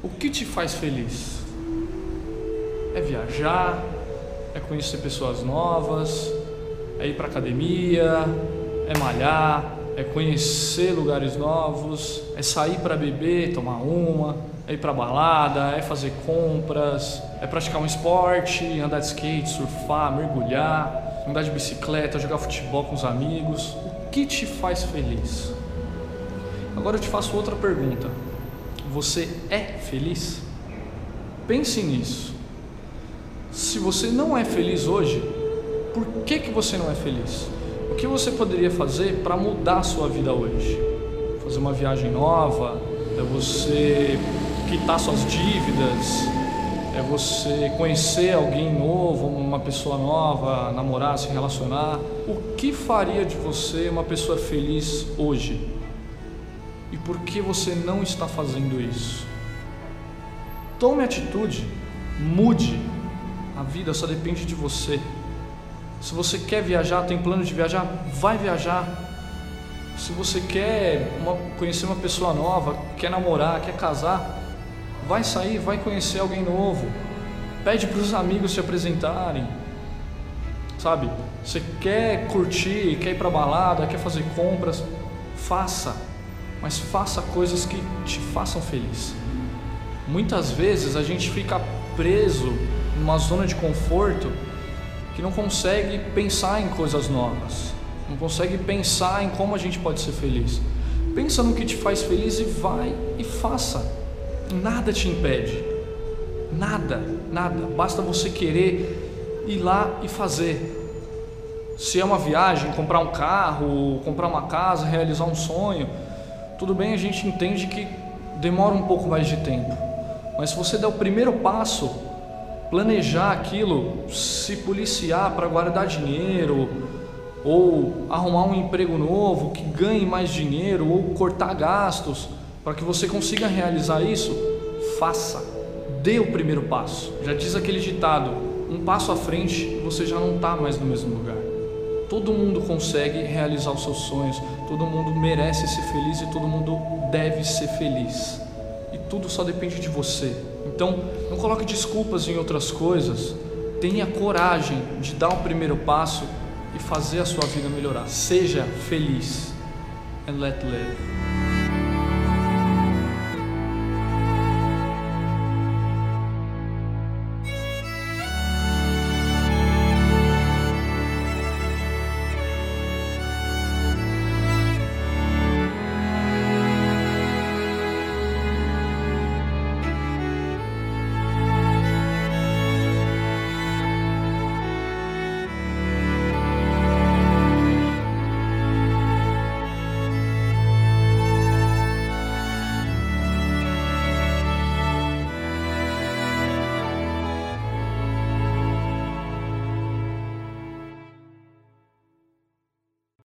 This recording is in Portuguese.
O que te faz feliz? É viajar? É conhecer pessoas novas? É ir para academia? É malhar? É conhecer lugares novos? É sair para beber, tomar uma? É ir para balada? É fazer compras? É praticar um esporte? Andar de skate, surfar, mergulhar? Andar de bicicleta, jogar futebol com os amigos? O que te faz feliz? Agora eu te faço outra pergunta. Você é feliz? Pense nisso. Se você não é feliz hoje, por que, que você não é feliz? O que você poderia fazer para mudar a sua vida hoje? Fazer uma viagem nova? É você quitar suas dívidas? É você conhecer alguém novo, uma pessoa nova, namorar, se relacionar? O que faria de você uma pessoa feliz hoje? E por que você não está fazendo isso? Tome atitude, mude. A vida só depende de você. Se você quer viajar, tem plano de viajar, vai viajar. Se você quer uma, conhecer uma pessoa nova, quer namorar, quer casar, vai sair, vai conhecer alguém novo. Pede para os amigos se apresentarem. Sabe? Você quer curtir, quer ir para balada, quer fazer compras, faça mas faça coisas que te façam feliz. Muitas vezes a gente fica preso numa zona de conforto que não consegue pensar em coisas novas, não consegue pensar em como a gente pode ser feliz. Pensa no que te faz feliz e vai e faça. Nada te impede. Nada, nada. Basta você querer ir lá e fazer. Se é uma viagem, comprar um carro, comprar uma casa, realizar um sonho, tudo bem, a gente entende que demora um pouco mais de tempo, mas se você der o primeiro passo, planejar aquilo, se policiar para guardar dinheiro, ou arrumar um emprego novo que ganhe mais dinheiro, ou cortar gastos, para que você consiga realizar isso, faça, dê o primeiro passo. Já diz aquele ditado: um passo à frente você já não está mais no mesmo lugar. Todo mundo consegue realizar os seus sonhos, todo mundo merece ser feliz e todo mundo deve ser feliz. E tudo só depende de você. Então, não coloque desculpas em outras coisas. Tenha coragem de dar o primeiro passo e fazer a sua vida melhorar. Seja feliz and let live.